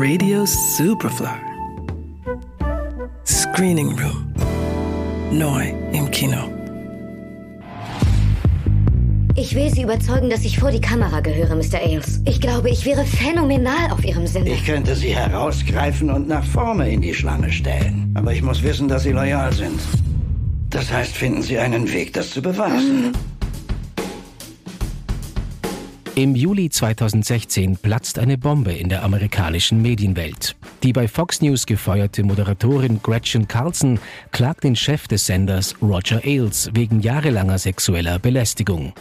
Radio Superfly. Screening Room. Neu im Kino. Ich will Sie überzeugen, dass ich vor die Kamera gehöre, Mr. Ailes. Ich glaube, ich wäre phänomenal auf Ihrem Sender. Ich könnte Sie herausgreifen und nach vorne in die Schlange stellen. Aber ich muss wissen, dass Sie loyal sind. Das heißt, finden Sie einen Weg, das zu beweisen. Im Juli 2016 platzt eine Bombe in der amerikanischen Medienwelt. Die bei Fox News gefeuerte Moderatorin Gretchen Carlson klagt den Chef des Senders Roger Ailes wegen jahrelanger sexueller Belästigung.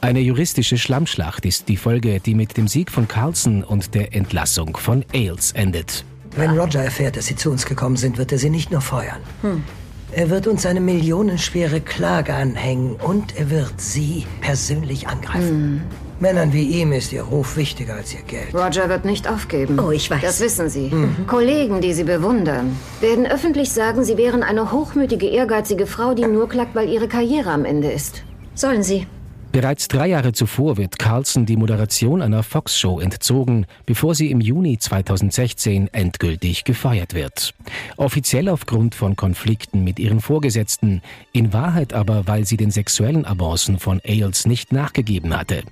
Eine juristische Schlammschlacht ist die Folge, die mit dem Sieg von Carlson und der Entlassung von Ailes endet. Wenn Roger erfährt, dass Sie zu uns gekommen sind, wird er Sie nicht nur feuern. Hm. Er wird uns eine millionenschwere Klage anhängen und er wird Sie persönlich angreifen. Hm. Männern wie ihm ist ihr Ruf wichtiger als ihr Geld. Roger wird nicht aufgeben. Oh, ich weiß. Das wissen Sie. Mhm. Kollegen, die Sie bewundern, werden öffentlich sagen, Sie wären eine hochmütige, ehrgeizige Frau, die nur klagt, weil ihre Karriere am Ende ist. Sollen Sie. Bereits drei Jahre zuvor wird Carlson die Moderation einer Fox-Show entzogen, bevor sie im Juni 2016 endgültig gefeuert wird. Offiziell aufgrund von Konflikten mit ihren Vorgesetzten, in Wahrheit aber, weil sie den sexuellen Avancen von Ailes nicht nachgegeben hatte.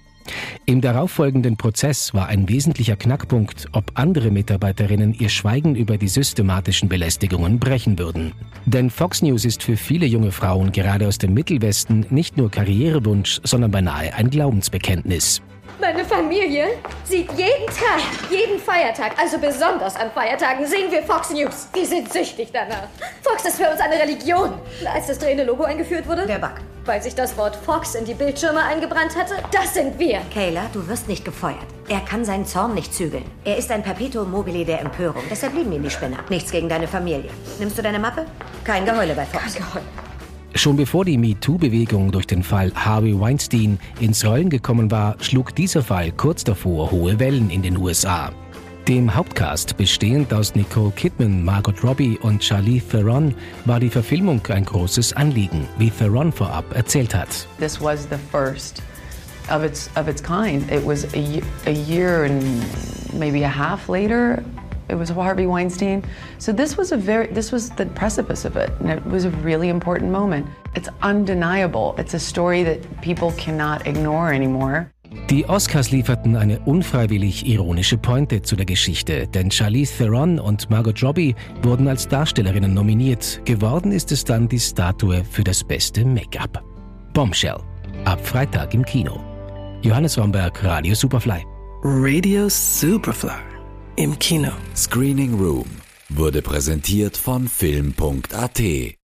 Im darauffolgenden Prozess war ein wesentlicher Knackpunkt, ob andere Mitarbeiterinnen ihr Schweigen über die systematischen Belästigungen brechen würden. Denn Fox News ist für viele junge Frauen gerade aus dem Mittelwesten nicht nur Karrierewunsch, sondern beinahe ein Glaubensbekenntnis. Meine Familie sieht jeden Tag, jeden Feiertag, also besonders an Feiertagen, sehen wir Fox News. Wir sind süchtig danach. Fox ist für uns eine Religion. Als das drehende Logo eingeführt wurde? Der Bug. Weil sich das Wort Fox in die Bildschirme eingebrannt hatte? Das sind wir. Kayla, du wirst nicht gefeuert. Er kann seinen Zorn nicht zügeln. Er ist ein Perpetuum mobile der Empörung. Deshalb lieben ihn die Spinner. Nichts gegen deine Familie. Nimmst du deine Mappe? Kein Geheule bei Fox. Kein Geheule. Schon bevor die MeToo-Bewegung durch den Fall Harvey Weinstein ins Rollen gekommen war, schlug dieser Fall kurz davor hohe Wellen in den USA. Dem Hauptcast, bestehend aus Nicole Kidman, Margot Robbie und Charlize Theron, war die Verfilmung ein großes Anliegen, wie Theron vorab erzählt hat. This was the first of its of its kind. It was a, a year and maybe a half later it was Harvey Weinstein. So this was a very this was the precipice of it, and it was a really important moment. It's undeniable. It's a story that people cannot ignore anymore. Die Oscars lieferten eine unfreiwillig ironische Pointe zu der Geschichte, denn Charlize Theron und Margot Robbie wurden als Darstellerinnen nominiert. Geworden ist es dann die Statue für das beste Make-up. Bombshell. Ab Freitag im Kino. Johannes Romberg, Radio Superfly. Radio Superfly. Im Kino. Screening Room wurde präsentiert von Film.at.